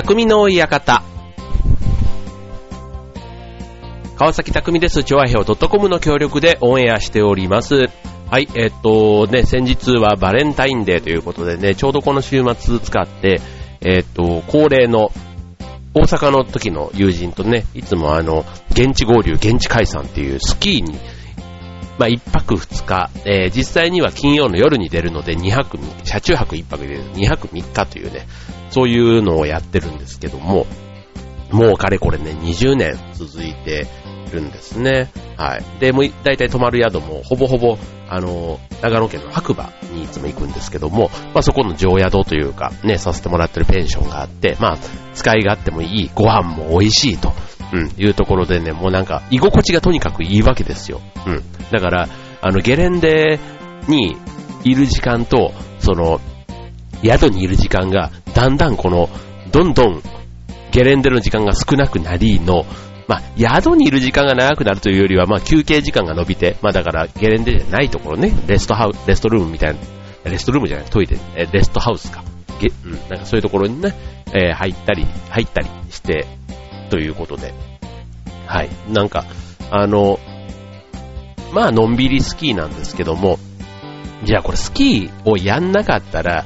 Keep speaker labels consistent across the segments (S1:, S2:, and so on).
S1: 匠の館。川崎匠です。チョアヘオ .com の協力でオンエアしております。はい、えっとね、先日はバレンタインデーということでね、ちょうどこの週末使って、えっと、恒例の大阪の時の友人とね、いつもあの、現地合流、現地解散っていうスキーに、まあ、一泊二日、えー実際には金曜の夜に出るので2泊3車中泊一泊で2泊3日というね、そういうのをやってるんですけども、もうかれこれね、20年続いてるんですね。はい。で、もう大体泊まる宿もほぼほぼ、あの、長野県の白馬にいつも行くんですけども、まあそこの常宿というか、ね、させてもらってるペンションがあって、まあ、使い勝手もいい、ご飯も美味しいと、うん、いうところでね、もうなんか、居心地がとにかくいいわけですよ。うん。だから、あの、ゲレンデにいる時間と、その、宿にいる時間が、だんだんこの、どんどん、ゲレンデの時間が少なくなりの、まあ、宿にいる時間が長くなるというよりは、まあ、休憩時間が伸びて、まあ、だから、ゲレンデじゃないところね、レストハウレストルームみたいな、レストルームじゃない、トイレ、えレストハウスか。ゲうん、なんかそういうところにね、えー入ったり、入ったりして、ということで。はい。なんか、あの、まあ、のんびりスキーなんですけども、じゃあこれスキーをやんなかったら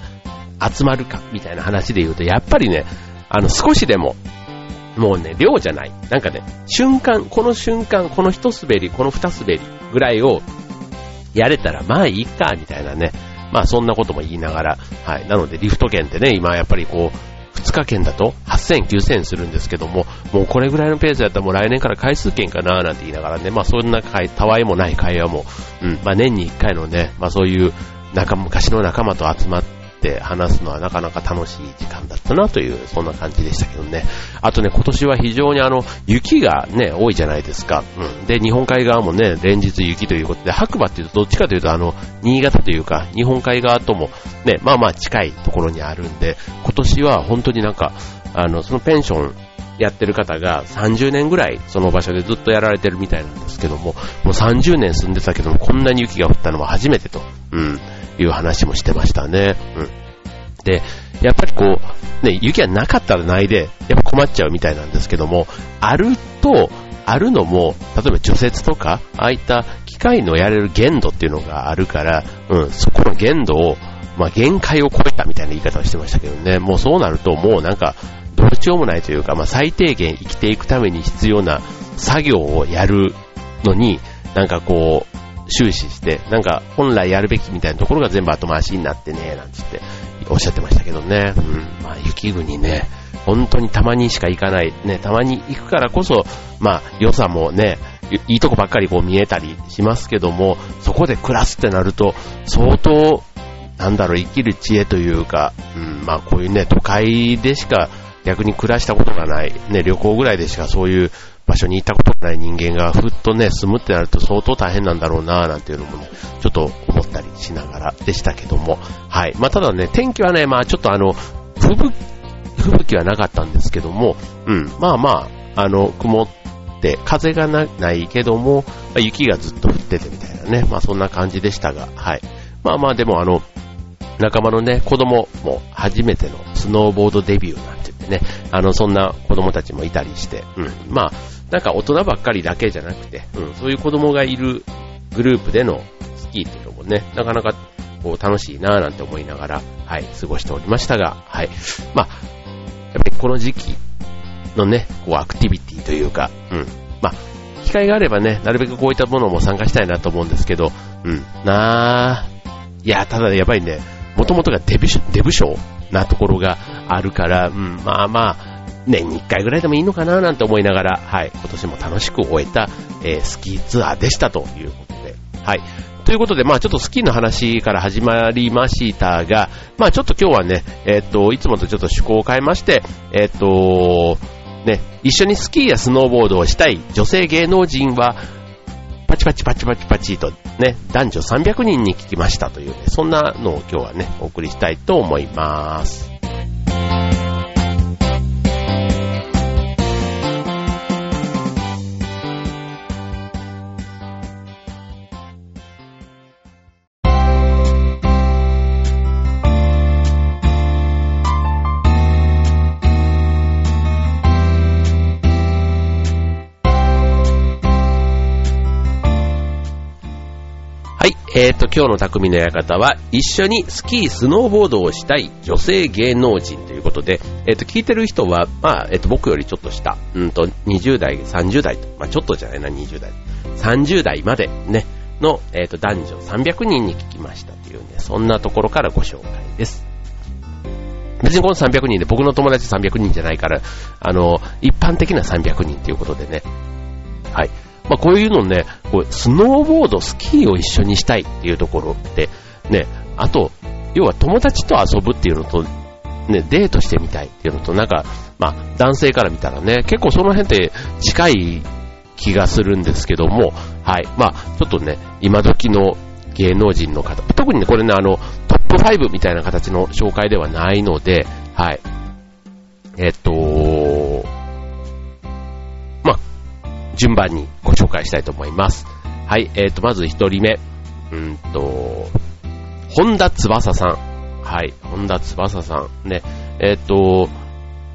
S1: 集まるかみたいな話で言うと、やっぱりね、あの少しでも、もうね、量じゃない。なんかね、瞬間、この瞬間、この一滑り、この二滑りぐらいをやれたら、まあいいか、みたいなね。まあそんなことも言いながら、はい。なのでリフト券ってね、今やっぱりこう、2日券だと8000、9000するんですけども、もうこれぐらいのペースだったらもう来年から回数券かななんて言いながらね、まあそんな会たわいもない会話も、うん、まあ年に1回のね、まあそういう仲、昔の仲間と集まって話すのはなかなか楽しい時間だったなという、そんな感じでしたけどね。あとね、今年は非常にあの、雪がね、多いじゃないですか。うん。で、日本海側もね、連日雪ということで、白馬っていうとどっちかというとあの、新潟というか、日本海側ともね、まあまあ近いところにあるんで、今年は本当になんか、あの、そのペンションやってる方が30年ぐらいその場所でずっとやられてるみたいなんですけども、もう30年住んでたけども、こんなに雪が降ったのは初めてと、うん、いう話もしてましたね。うん。で、やっぱりこう、ね、雪がなかったらないで、やっぱ困っちゃうみたいなんですけども、あると、あるのも、例えば除雪とか、ああいった機械のやれる限度っていうのがあるから、うん、そこの限度を、まあ限界を超えたみたいな言い方をしてましたけどね、もうそうなるともうなんか、どうしようもないというか、まあ最低限生きていくために必要な作業をやるのに、なんかこう、終始して、なんか本来やるべきみたいなところが全部後回しになってね、なんつっておっしゃってましたけどね。うん、まあ雪国ね、本当にたまにしか行かない、ね、たまに行くからこそ、まあ良さもね、いいとこばっかりこう見えたりしますけども、そこで暮らすってなると、相当、なんだろう、生きる知恵というか、うん、まあこういうね、都会でしか逆に暮らしたことがない、ね、旅行ぐらいでしかそういう場所に行ったことない人間がふっとね、住むってなると相当大変なんだろうなぁなんていうのもね、ちょっと思ったりしながらでしたけども、はい。まあただね、天気はね、まあちょっとあの、吹雪、吹雪はなかったんですけども、うん、まあまあ、あの、曇って、風がないけども、雪がずっと降っててみたいなね、まあそんな感じでしたが、はい。まあまあでもあの、仲間のね、子供も初めてのスノーボードデビューなんて言ってね、あの、そんな子供たちもいたりして、うん、まあ、なんか大人ばっかりだけじゃなくて、うん、そういう子供がいるグループでのスキーっていうのもね、なかなかこう楽しいなぁなんて思いながら、はい、過ごしておりましたが、はい。まあ、やっぱりこの時期のね、こうアクティビティというか、うん、まあ、機会があればね、なるべくこういったものも参加したいなと思うんですけど、うん、なぁ、いや、ただやっぱりね、もともとがデブデブ賞なところがあるから、うん、まあまあ、年に1回ぐらいでもいいのかななんて思いながら、はい、今年も楽しく終えた、えースキーツアーでしたということで、はい。ということで、まあちょっとスキーの話から始まりましたが、まあちょっと今日はね、えっ、と、いつもとちょっと趣向を変えまして、えっ、と、ね、一緒にスキーやスノーボードをしたい女性芸能人は、パチパチパチパチパチとね、男女300人に聞きましたというね、そんなのを今日はね、お送りしたいと思います。えっ、と、今日の匠の館は、一緒にスキー、スノーボードをしたい女性芸能人ということで、えっ、と、聞いてる人は、まあ、えっ、と、僕よりちょっと下、うんと、20代、30代と、まあ、ちょっとじゃないな、20代。30代までね、の、えっ、と、男女300人に聞きましたというね、そんなところからご紹介です。別にこの300人で僕の友達300人じゃないから、あの、一般的な300人ということでね。はい。まあ、こういうのね、こうスノーボード、スキーを一緒にしたいっていうところで、ね、あと、要は友達と遊ぶっていうのと、ね、デートしてみたいっていうのと、なんか、まあ、男性から見たらね、結構その辺って近い気がするんですけども、はい。まあ、ちょっとね、今時の芸能人の方、特にね、これね、あの、トップ5みたいな形の紹介ではないので、はい。えっと、ま順番に介したいと思います。はい、えーと、まず一人目。うんと、本田翼さん。はい、本田翼さん。ね、えっ、ー、と、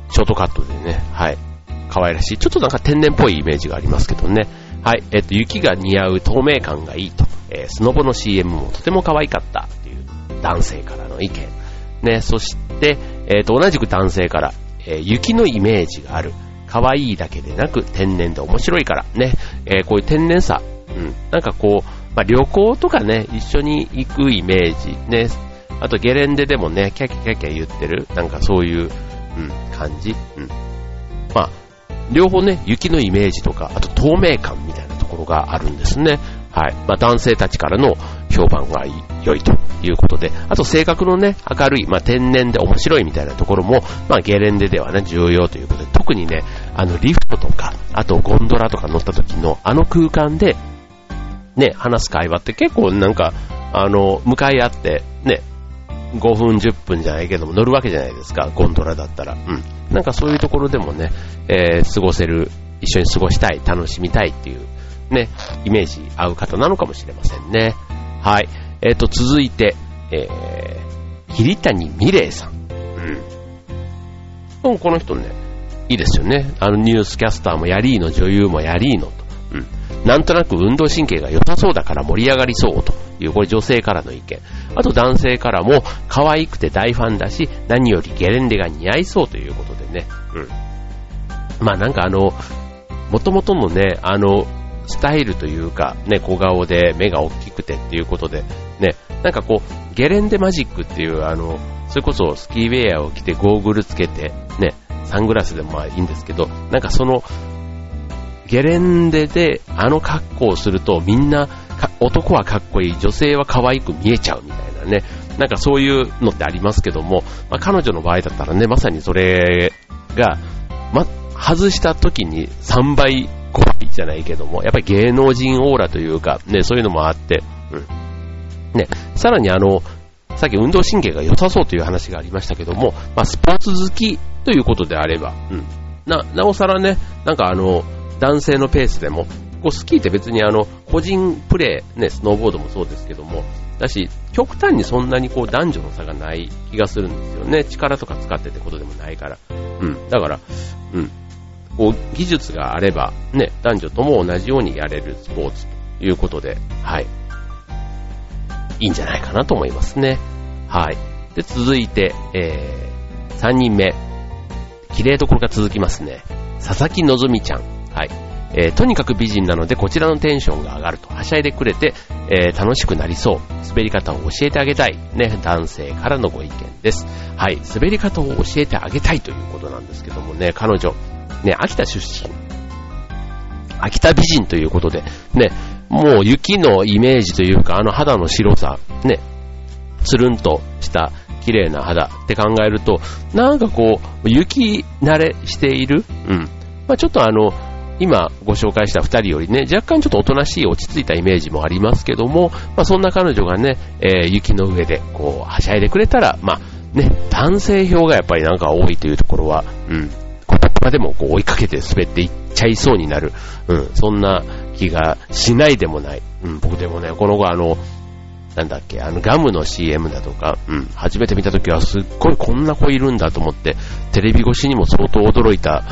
S1: ショートカットでね、はい、可愛らしい。ちょっとなんか天然っぽいイメージがありますけどね。はい、えっ、ー、と、雪が似合う透明感がいいと。えー、スノボの CM もとても可愛かったっていう男性からの意見。ね、そして、えっ、と、同じく男性から、え雪のイメージがある。可愛いだけでなく天然で面白いからね、えー、こういう天然さ、うん、なんかこう、まあ、旅行とかね、一緒に行くイメージ、ね、あとゲレンデでもね、キャキャキャキャ言ってる、なんかそういう、うん、感じ、うん。まあ、両方ね、雪のイメージとか、あと透明感みたいなところがあるんですね。はい。まあ、男性たちからの評判がいい。良いということで、あと性格のね、明るい、まあ、天然で面白いみたいなところも、まあ、ゲレンデではね、重要ということで、特にね、あの、リフトとか、あとゴンドラとか乗った時の、あの空間で、ね、話す会話って結構なんか、あの、向かい合って、ね、5分10分じゃないけども乗るわけじゃないですか、ゴンドラだったら。うん。なんかそういうところでもね、えー、過ごせる、一緒に過ごしたい、楽しみたいっていうね、イメージ合う方なのかもしれませんね。はい。えっ、ー、と、続いて、えー、桐谷美玲さん。うん。この人ね、いいですよね。あのニュースキャスターもやりーの、女優もやりーのと。うん。なんとなく運動神経が良さそうだから盛り上がりそうという、これ女性からの意見。あと男性からも、可愛くて大ファンだし、何よりゲレンデが似合いそうということでね。うん。まあなんかあの、もともとのね、あの、スタイルというか、ね、小顔で目が大きくてっていうことで、ね、なんかこう、ゲレンデマジックっていう、あの、それこそスキーウェアを着てゴーグルつけて、ね、サングラスでもまあいいんですけど、なんかその、ゲレンデであの格好をするとみんな、男はかっこいい、女性は可愛く見えちゃうみたいなね、なんかそういうのってありますけども、まあ、彼女の場合だったらね、まさにそれが、ま、外した時に3倍怖いじゃないけども、やっぱり芸能人オーラというか、ね、そういうのもあって、うん。ね、さらにあの、さっき運動神経が良さそうという話がありましたけども、まあ、スポーツ好きということであれば、うん。な、なおさらね、なんかあの、男性のペースでも、こうスキーって別にあの、個人プレー、ね、スノーボードもそうですけども、だし、極端にそんなにこう男女の差がない気がするんですよね。力とか使ってってことでもないから。うん。だから、うん。こう、技術があれば、ね、男女とも同じようにやれるスポーツということで、はい。いいんじゃないかなと思いますね。はい。で、続いて、えー、3人目。綺麗どころが続きますね。佐々木希ちゃん。はい。えー、とにかく美人なのでこちらのテンションが上がるとはしゃいでくれて、えー、楽しくなりそう。滑り方を教えてあげたい。ね、男性からのご意見です。はい。滑り方を教えてあげたいということなんですけどもね、彼女、ね、秋田出身。秋田美人ということで、ね、もう雪のイメージというか、あの肌の白さ、ね、つるんとした綺麗な肌って考えると、なんかこう、雪慣れしている、うん。まあ、ちょっとあの、今ご紹介した二人よりね、若干ちょっとおとなしい落ち着いたイメージもありますけども、まあ、そんな彼女がね、えー、雪の上でこう、はしゃいでくれたら、まあ、ね、男性票がやっぱりなんか多いというところは、うん、までもこう追いかけて滑っていってちゃいそうになる、うん、そんな気がしないでもない。うん、僕でもね、この子あの、なんだっけ、あのガムの CM だとか、うん、初めて見た時はすっごいこんな子いるんだと思って、テレビ越しにも相当驚いた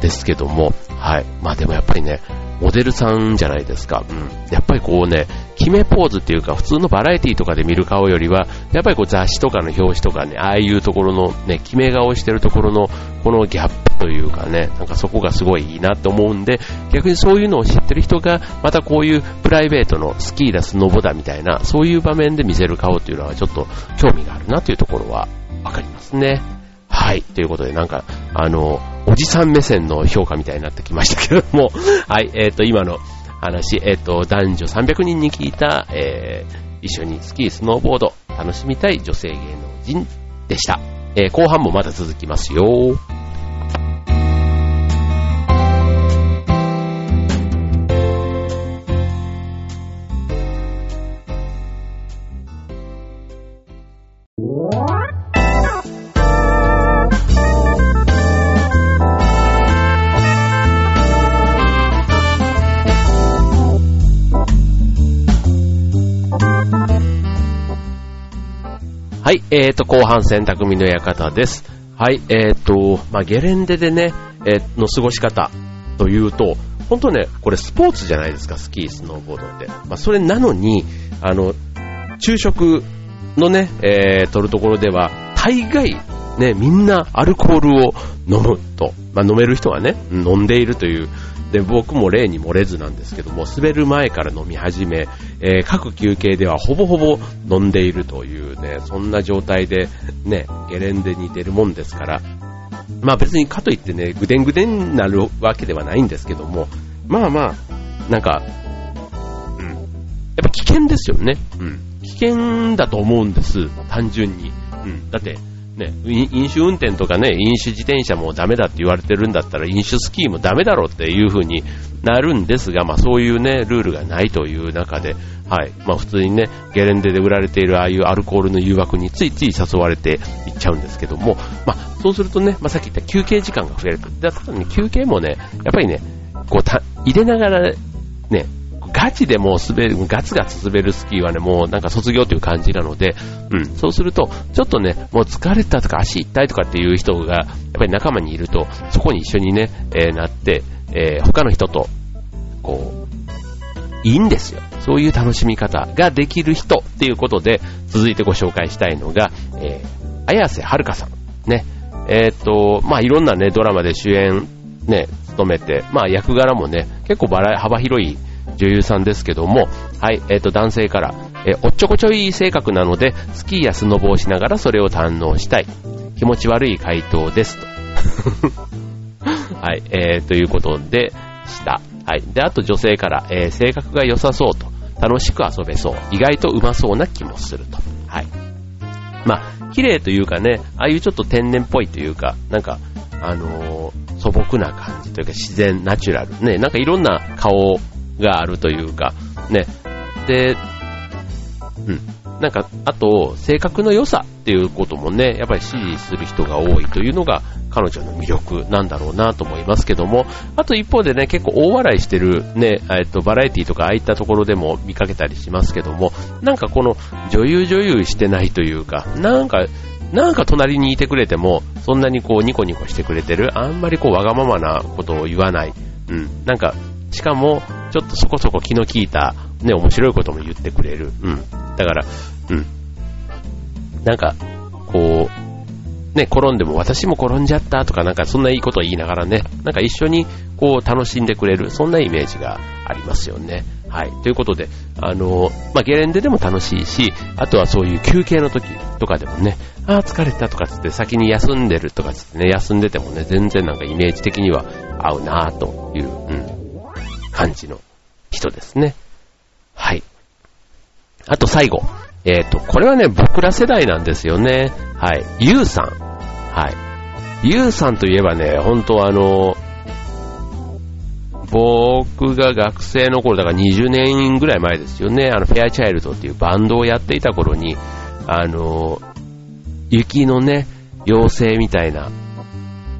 S1: ですけども、はい。まあでもやっぱりね、モデルさんじゃないですか。うん。やっぱりこうね、決めポーズっていうか、普通のバラエティとかで見る顔よりは、やっぱりこう雑誌とかの表紙とかね、ああいうところのね、決め顔してるところの、このギャップというかね、なんかそこがすごいいいなと思うんで、逆にそういうのを知ってる人が、またこういうプライベートのスキーだ、スノボだみたいな、そういう場面で見せる顔っていうのはちょっと興味があるなというところはわかりますね。はい。ということで、なんか、あの、おじさん目線の評価みたいになってきましたけども、はい。えっ、ー、と、今の話、えっ、ー、と、男女300人に聞いた、えー、一緒にスキー、スノーボード、楽しみたい女性芸能人でした。えー、後半もまだ続きますよ。はい、えーと、後半戦匠の館です。はい、えーと、まあ、ゲレンデでね、えー、の過ごし方というと、本当ね、これスポーツじゃないですか、スキー、スノーボードって。まあ、それなのに、あの、昼食のね、えー、取るところでは、大概、ね、みんなアルコールを飲むと。まあ、飲める人はね、飲んでいるというで、僕も例に漏れずなんですけども、滑る前から飲み始め、えー、各休憩ではほぼほぼ飲んでいるというね、そんな状態でね、ゲレンデに出るもんですから、まあ別にかといってね、ぐでんぐでんなるわけではないんですけども、まあまあ、なんか、うん。やっぱ危険ですよね。うん。危険だと思うんです。単純に。うん。だって、ね、飲酒運転とかね、飲酒自転車もダメだって言われてるんだったら飲酒スキーもダメだろうっていう風になるんですが、まあそういうね、ルールがないという中で、はい、まあ普通にね、ゲレンデで売られているああいうアルコールの誘惑についつい誘われていっちゃうんですけども、まあそうするとね、まあさっき言った休憩時間が増える。だからね、休憩もね、やっぱりね、こうた、入れながらね、ガチでもう滑る、ガツガツ滑るスキーはね、もうなんか卒業という感じなので、うん、そうすると、ちょっとね、もう疲れたとか足痛いとかっていう人が、やっぱり仲間にいると、そこに一緒にね、えー、なって、えー、他の人と、こう、いいんですよ。そういう楽しみ方ができる人っていうことで、続いてご紹介したいのが、えー、綾瀬はるかさん。ね。えー、っと、まあ、いろんなね、ドラマで主演、ね、務めて、まあ、役柄もね、結構バラ幅広い女優さんですけども、はい、えっ、ー、と、男性から、えー、おっちょこちょい性格なので、スキーやスノボをしながらそれを堪能したい。気持ち悪い回答ですと。はい、えー、ということでした。はい。で、あと女性から、えー、性格が良さそうと、楽しく遊べそう、意外とうまそうな気もすると。はい。まあ、綺麗というかね、ああいうちょっと天然っぽいというか、なんか、あのー、素朴な感じというか自然、ナチュラル。ね、なんかいろんな顔があるというか、ね。で、うん。なんか、あと、性格の良さっていうこともね、やっぱり支持する人が多いというのが彼女の魅力なんだろうなと思いますけども、あと一方でね、結構大笑いしてるね、えっと、バラエティとかああいったところでも見かけたりしますけども、なんかこの女優女優してないというか、なんか、なんか隣にいてくれても、そんなにこうニコニコしてくれてる、あんまりこうわがままなことを言わない。うん。なんか、しかも、ちょっとそこそこ気の利いた、ね、面白いことも言ってくれる。うん。だから、うん。なんか、こう、ね、転んでも私も転んじゃったとかなんかそんないいことを言いながらね、なんか一緒にこう楽しんでくれる、そんなイメージがありますよね。はい。ということで、あの、まあ、ゲレンデでも楽しいし、あとはそういう休憩の時とかでもね、ああ、疲れたとかつって先に休んでるとかつってね、休んでてもね、全然なんかイメージ的には合うなという、うん、感じの人ですね。はい。あと最後。えっ、ー、と、これはね、僕ら世代なんですよね。はい。ゆうさん。はい。ゆうさんといえばね、本当あの、僕が学生の頃、だから20年ぐらい前ですよね、あの、フェアチャイルドっていうバンドをやっていた頃に、あの、雪のね、妖精みたいな、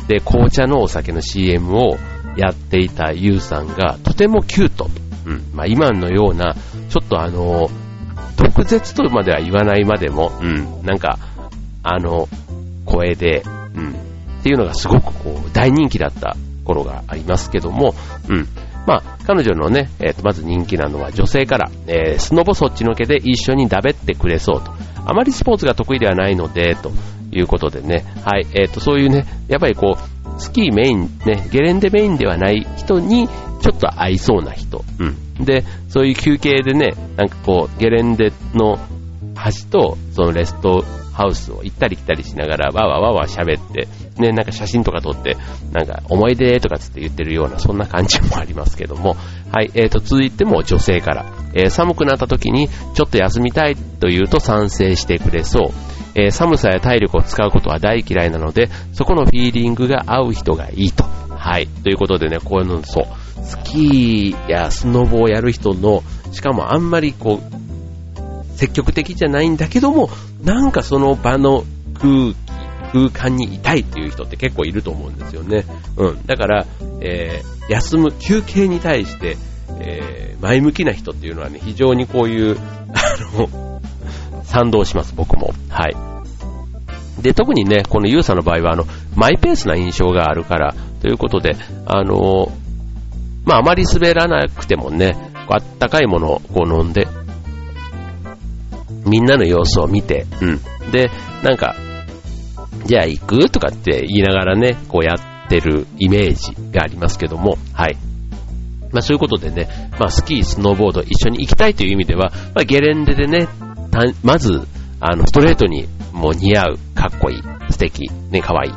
S1: で、紅茶のお酒の CM をやっていたユウさんがとてもキュート。うん。まあ今のような、ちょっとあの、毒舌とまでは言わないまでも、うん。なんか、あの、声で、うん。っていうのがすごくこう、大人気だった頃がありますけども、うん。まあ、彼女のね、えっ、と、まず人気なのは女性から、えー、スノボそっちのけで一緒にだべってくれそうと。あまりスポーツが得意ではないので、ということでね、はい、えっ、と、そういうね、やっぱりこう、スキーメイン、ね、ゲレンデメインではない人に、ちょっと合いそうな人。うん。で、そういう休憩でね、なんかこう、ゲレンデの端と、そのレストハウスを行ったり来たりしながら、わわわわ喋って、ね、なんか写真とか撮って、なんか思い出とかつって言ってるような、そんな感じもありますけども、はい、えーと、続いても女性から、えー、寒くなった時にちょっと休みたいと言うと賛成してくれそう。えー、寒さや体力を使うことは大嫌いなので、そこのフィーリングが合う人がいいと。はい。ということでね、こういうの、そう、スキーやスノボをやる人の、しかもあんまりこう、積極的じゃないんだけども、なんかその場の空気、空間にいたいっていう人って結構いると思うんですよね。うん。だから、えー、休む、休憩に対して、えー、前向きな人っていうのはね、非常にこういう、あの、賛同します、僕も。はい。で、特にね、このユーサの場合は、あの、マイペースな印象があるから、ということで、あの、まあ、あまり滑らなくてもね、あったかいものをこう飲んで、みんなの様子を見て、うん。で、なんか、じゃあ行くとかって言いながらね、こうやってるイメージがありますけども、はい。まあそういうことでね、まあスキー、スノーボード一緒に行きたいという意味では、まあゲレンデでね、まず、あの、ストレートにもう似合う、かっこいい、素敵、ね、かわいい。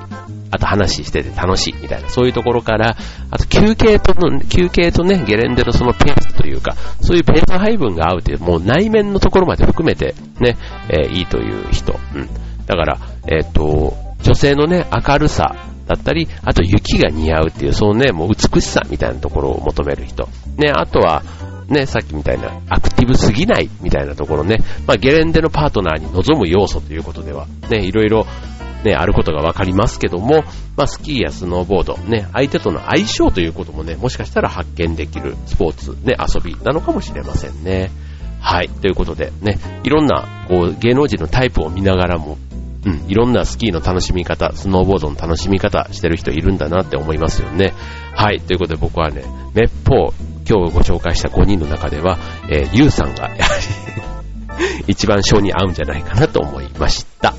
S1: あと話してて楽しいみたいな、そういうところから、あと休憩との、休憩とね、ゲレンデのそのペースというか、そういうペース配分が合うという、もう内面のところまで含めてね、えー、いいという人。うん。だから、えっ、ー、と、女性のね、明るさだったり、あと雪が似合うっていう、そのね、もう美しさみたいなところを求める人。ね、あとは、ね、さっきみたいなアクティブすぎないみたいなところね、まあ、ゲレンデのパートナーに望む要素ということでは、ね、いろいろ、ね、あることがわかりますけども、まあ、スキーやスノーボード、ね、相手との相性ということもね、もしかしたら発見できるスポーツ、ね、遊びなのかもしれませんね。はい、ということで、ね、いろんな、こう、芸能人のタイプを見ながらも、うん、いろんなスキーの楽しみ方、スノーボードの楽しみ方してる人いるんだなって思いますよね。はい、ということで僕はね、めっぽう今日ご紹介した5人の中では、えー、ゆうさんがやはり一番性に合うんじゃないかなと思いました。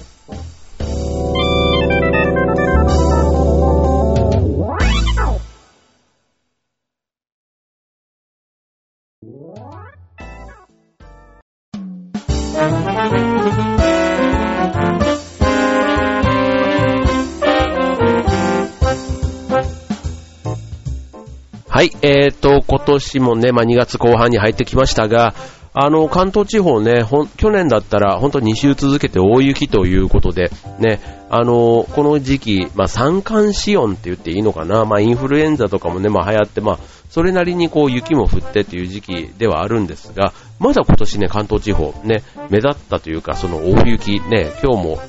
S1: はい、えーと、今年もね、まあ、2月後半に入ってきましたが、あの、関東地方ね、去年だったら本当2週続けて大雪ということで、ね、あの、この時期、まあ、三寒四温って言っていいのかな、まあ、インフルエンザとかもね、まあ、流行って、まあ、それなりにこう雪も降ってっていう時期ではあるんですが、まだ今年ね、関東地方ね、目立ったというか、その大雪ね、今日も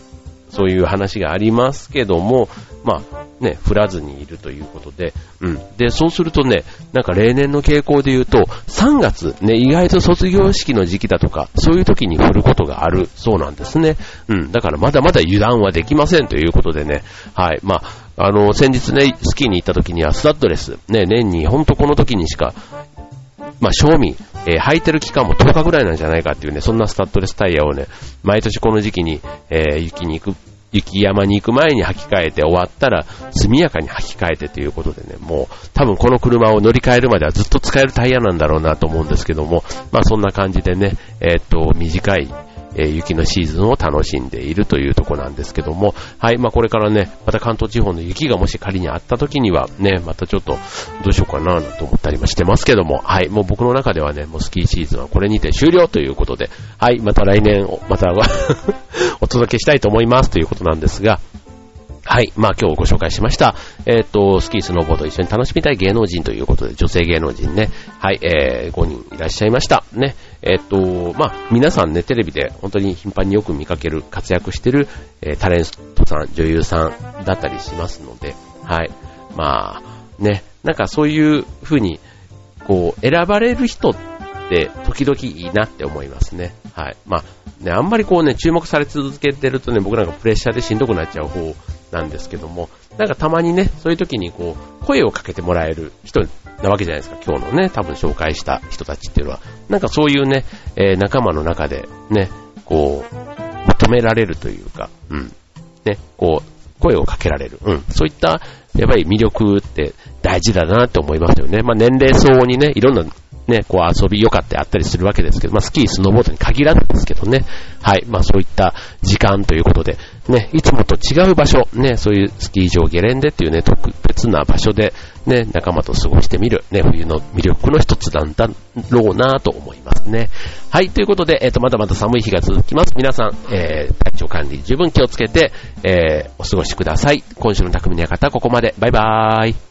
S1: そういう話がありますけども、まあね、降らずにいるということで、うん。で、そうするとね、なんか例年の傾向で言うと、3月、ね、意外と卒業式の時期だとか、そういう時に降ることがあるそうなんですね。うん。だからまだまだ油断はできませんということでね、はい。まあ、あの、先日ね、スキーに行った時にはスタッドレス、ね、年にほんとこの時にしかまあ、賞味、えー、履いてる期間も10日ぐらいなんじゃないかっていうね、そんなスタッドレスタイヤをね、毎年この時期に、えー、雪に行く、雪山に行く前に履き替えて終わったら速やかに履き替えてということでね、もう多分この車を乗り換えるまではずっと使えるタイヤなんだろうなと思うんですけども、まあそんな感じでね、えー、っと、短いえー、雪のシーズンを楽しんでいるというとこなんですけども、はい、まあこれからね、また関東地方の雪がもし仮にあった時にはね、またちょっとどうしようかなと思ったりもしてますけども、はい、もう僕の中ではね、もうスキーシーズンはこれにて終了ということで、はい、また来年、また お届けしたいと思いますということなんですが、はい。まあ今日ご紹介しました。えっ、と、スキー、スノーボード一緒に楽しみたい芸能人ということで、女性芸能人ね。はい。えー、5人いらっしゃいました。ね。えっ、と、まあ皆さんね、テレビで本当に頻繁によく見かける、活躍してる、えー、タレントさん、女優さんだったりしますので、はい。まあ、ね。なんかそういう風に、こう、選ばれる人って時々いいなって思いますね。はい。まあ、ね、あんまりこうね、注目され続けてるとね、僕なんかプレッシャーでしんどくなっちゃう方なんですけども、なんかたまにね、そういう時にこう、声をかけてもらえる人なわけじゃないですか、今日のね、多分紹介した人たちっていうのは。なんかそういうね、えー、仲間の中でね、こう、求められるというか、うん。ね、こう、声をかけられる。うん。そういった、やっぱり魅力って大事だなって思いますよね。まあ年齢相応にね、いろんなね、こう遊び良かってあったりするわけですけど、まあスキー、スノーボードに限らずですけどね。はい。まあそういった時間ということで、ね、いつもと違う場所、ね、そういうスキー場ゲレンデっていうね、特別な場所で、ね、仲間と過ごしてみる、ね、冬の魅力の一つなんだろうなと思いますね。はい、ということで、えっ、ー、と、まだまだ寒い日が続きます。皆さん、えー、体調管理十分気をつけて、えー、お過ごしください。今週の匠の館、ここまで。バイバーイ。